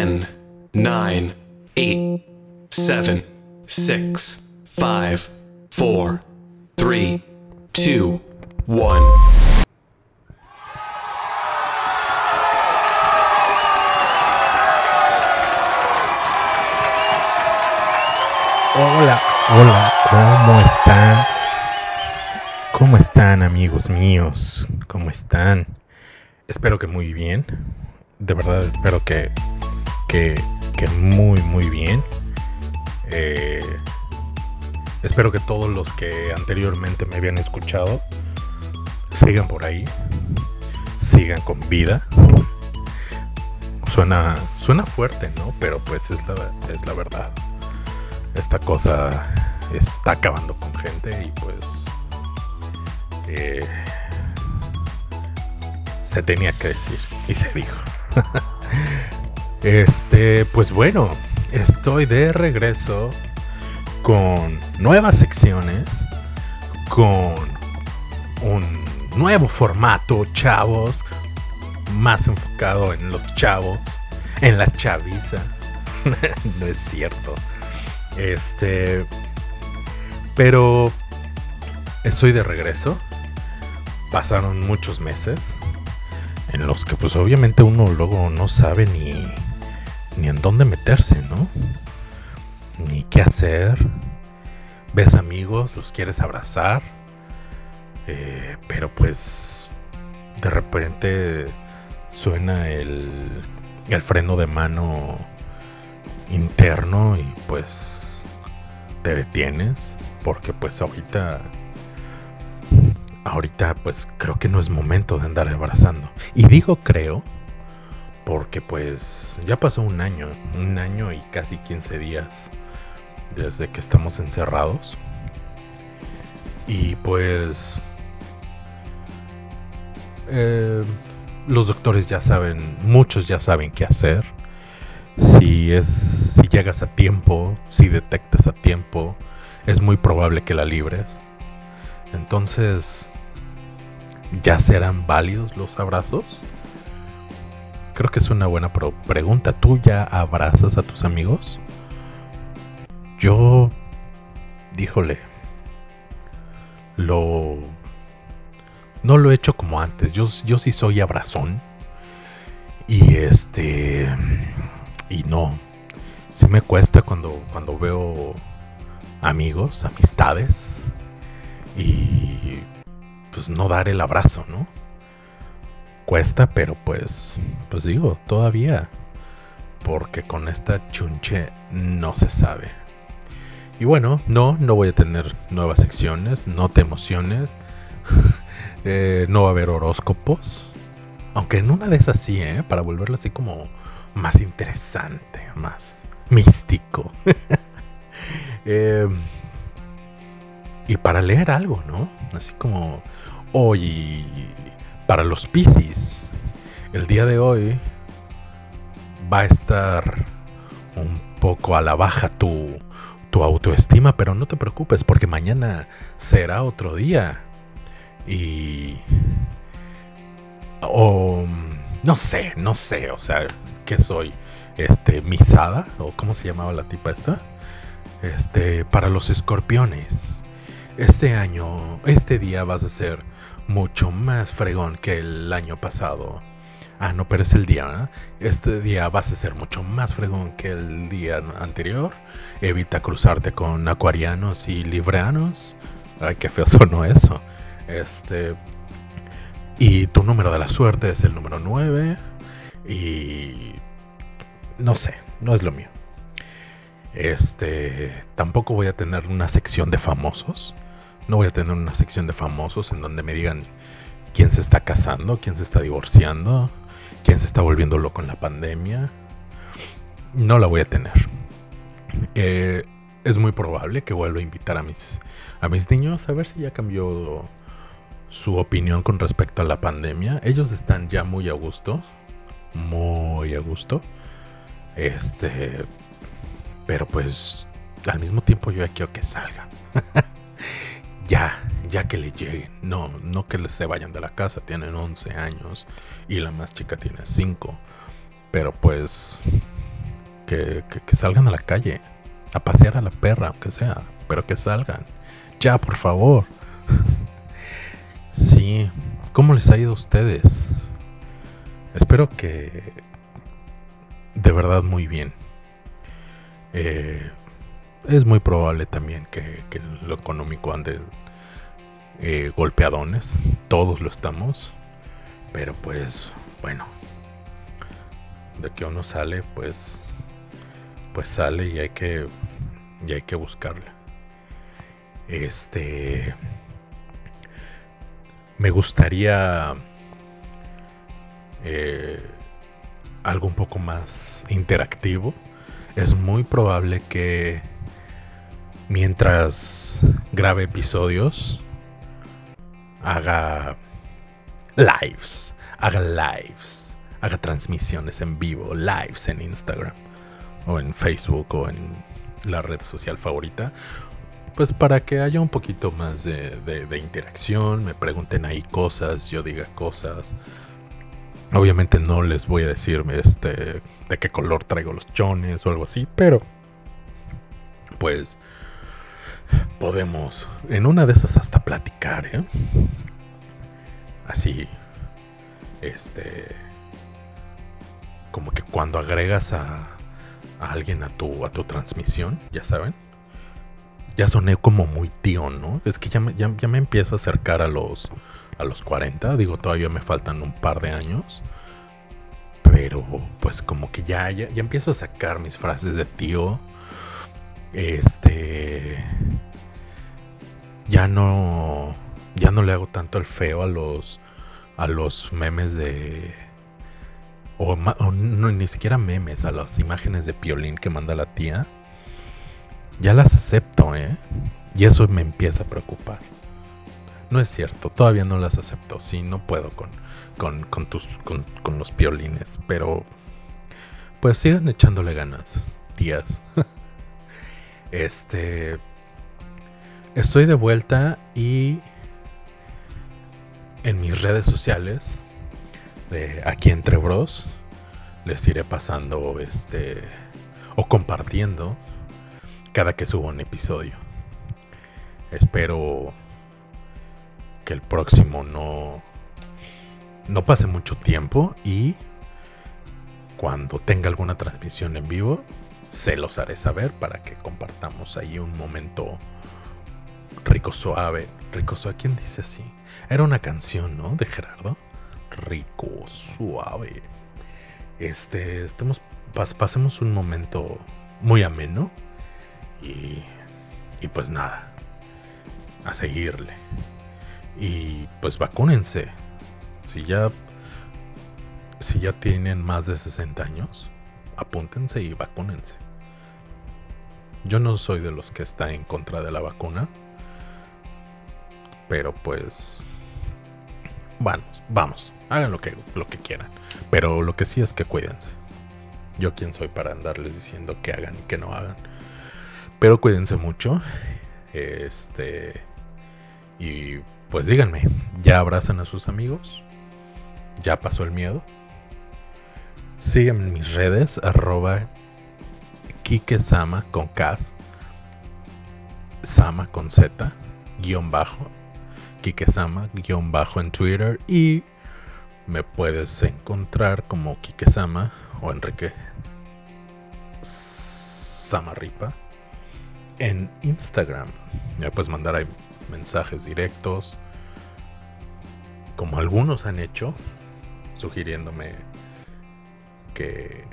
10, 9, 8, 7, 6, 5, 4, 3, 2, 1. Hola, hola, ¿cómo están? ¿Cómo están amigos míos? ¿Cómo están? Espero que muy bien. De verdad espero que, que, muy, muy bien. Eh, espero que todos los que anteriormente me habían escuchado sigan por ahí. Sigan con vida. Suena, suena fuerte, ¿no? Pero pues es la, es la verdad esta cosa está acabando con gente y pues eh, se tenía que decir y se dijo. este, pues bueno, estoy de regreso con nuevas secciones, con un nuevo formato, chavos, más enfocado en los chavos, en la chaviza. no es cierto. Este. Pero. Estoy de regreso. Pasaron muchos meses. En los que, pues, obviamente uno luego no sabe ni. Ni en dónde meterse, ¿no? Ni qué hacer. Ves amigos, los quieres abrazar. Eh, pero pues. De repente. Suena el. El freno de mano interno y pues te detienes porque pues ahorita ahorita pues creo que no es momento de andar abrazando. Y digo creo porque pues ya pasó un año, un año y casi 15 días desde que estamos encerrados. Y pues eh, los doctores ya saben, muchos ya saben qué hacer si es si llegas a tiempo, si detectas a tiempo, es muy probable que la libres. Entonces, ¿ya serán válidos los abrazos? Creo que es una buena pregunta. ¿Tú ya abrazas a tus amigos? Yo, díjole, lo... No lo he hecho como antes. Yo, yo sí soy abrazón. Y este y no. Sí me cuesta cuando, cuando veo amigos, amistades y pues no dar el abrazo, ¿no? Cuesta, pero pues, pues digo, todavía. Porque con esta chunche no se sabe. Y bueno, no, no voy a tener nuevas secciones, no te emociones. Eh, no va a haber horóscopos. Aunque en una de esas sí, ¿eh? Para volverlo así como más interesante, más místico. Eh, y para leer algo, ¿no? Así como hoy, para los Piscis, el día de hoy va a estar un poco a la baja tu, tu autoestima, pero no te preocupes porque mañana será otro día. Y... O... no sé, no sé, o sea, que soy este misada o cómo se llamaba la tipa esta este para los escorpiones. Este año este día vas a ser mucho más fregón que el año pasado. Ah no pero es el día este día vas a ser mucho más fregón que el día anterior. Evita cruzarte con acuarianos y libreanos ay qué feo sonó eso. Este y tu número de la suerte es el número 9 y no sé, no es lo mío. Este, tampoco voy a tener una sección de famosos. No voy a tener una sección de famosos en donde me digan quién se está casando, quién se está divorciando, quién se está volviendo loco en la pandemia. No la voy a tener. Eh, es muy probable que vuelva a invitar a mis, a mis niños a ver si ya cambió su opinión con respecto a la pandemia. Ellos están ya muy a gusto. Muy a gusto. Este. Pero pues. Al mismo tiempo yo ya quiero que salgan. ya, ya que le lleguen. No, no que se vayan de la casa. Tienen 11 años. Y la más chica tiene 5. Pero pues. que, que salgan a la calle, a pasear a la perra, aunque sea, pero que salgan. Ya, por favor. sí, ¿cómo les ha ido a ustedes? Espero que de verdad muy bien. Eh, es muy probable también que, lo económico ande eh, golpeadones. Todos lo estamos. Pero pues, bueno. De que uno sale, pues. Pues sale y hay que. Y hay que buscarle. Este. Me gustaría. Eh, algo un poco más interactivo. Es muy probable que mientras grabe episodios, haga lives, haga lives, haga transmisiones en vivo, lives en Instagram o en Facebook o en la red social favorita. Pues para que haya un poquito más de, interacción, me pregunten ahí cosas, yo diga cosas. Obviamente no les voy a decir este, de qué color traigo los chones o algo así, pero pues podemos en una de esas hasta platicar, ¿eh? Así, este, como que cuando agregas a, alguien a tu, a tu transmisión, ya saben, ya soné como muy tío, ¿no? Es que ya me, ya, me empiezo a acercar a los, a los 40, digo, todavía me faltan un par de años. Pero pues como que ya, ya, ya empiezo a sacar mis frases de tío. Este ya no ya no le hago tanto el feo a los a los memes de o, no, ni siquiera memes a las imágenes de piolín que manda la tía. Ya las acepto eh y eso me empieza a preocupar. No es cierto todavía no las acepto. Sí no puedo con con, con tus con, con los piolines pero pues sigan echándole ganas tías. Este Estoy de vuelta y en mis redes sociales de aquí entre bros les iré pasando este o compartiendo cada que subo un episodio. Espero que el próximo no no pase mucho tiempo y cuando tenga alguna transmisión en vivo se los haré saber para que compartamos ahí un momento Rico Suave. Rico Suave, ¿quién dice así? Era una canción, ¿no? De Gerardo. Rico Suave. Este, estemos, pasemos un momento muy ameno. Y, y pues nada, a seguirle. Y pues vacúnense. Si ya, si ya tienen más de 60 años, apúntense y vacúnense. Yo no soy de los que está en contra de la vacuna. Pero pues. Bueno, vamos. Hagan lo que, lo que quieran. Pero lo que sí es que cuídense. Yo quién soy para andarles diciendo que hagan y que no hagan. Pero cuídense mucho. Este. Y pues díganme, ¿ya abrazan a sus amigos? ¿Ya pasó el miedo? Síganme en mis redes, arroba Kikesama con K, Sama con Z, guion bajo, Kikesama, guion bajo en Twitter y me puedes encontrar como Kikesama o Enrique Samarripa en Instagram. Me puedes mandar ahí mensajes directos, como algunos han hecho, sugiriéndome que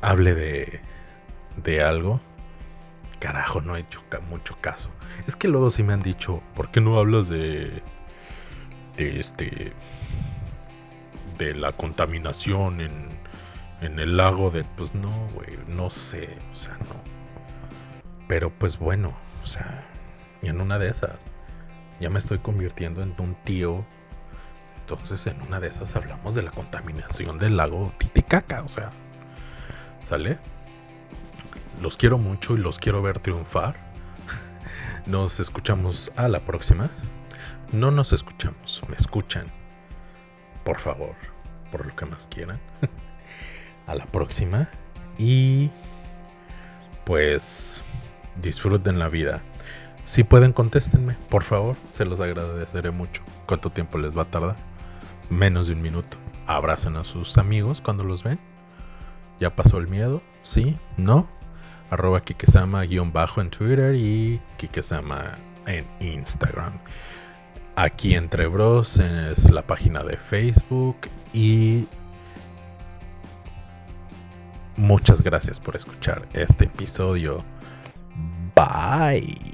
hable de, de algo. Carajo, no he hecho mucho caso. Es que luego sí me han dicho, ¿por qué no hablas de. de este. de la contaminación en. en el lago de. Pues no, güey, no sé, o sea, no. Pero pues bueno, o sea, en una de esas, ya me estoy convirtiendo en un tío. Entonces, en una de esas hablamos de la contaminación del lago Titicaca, o sea, ¿sale? Los quiero mucho y los quiero ver triunfar. Nos escuchamos a la próxima. No nos escuchamos, me escuchan. Por favor, por lo que más quieran. a la próxima. Y pues disfruten la vida. Si pueden, contéstenme, por favor, se los agradeceré mucho. ¿Cuánto tiempo les va a tardar? Menos de un minuto. Abracen a sus amigos cuando los ven. ¿Ya pasó el miedo? ¿Sí? ¿No? Arroba Kikesama guion bajo en Twitter y Kikesama en Instagram. Aquí entre Bros es la página de Facebook y muchas gracias por escuchar este episodio. Bye.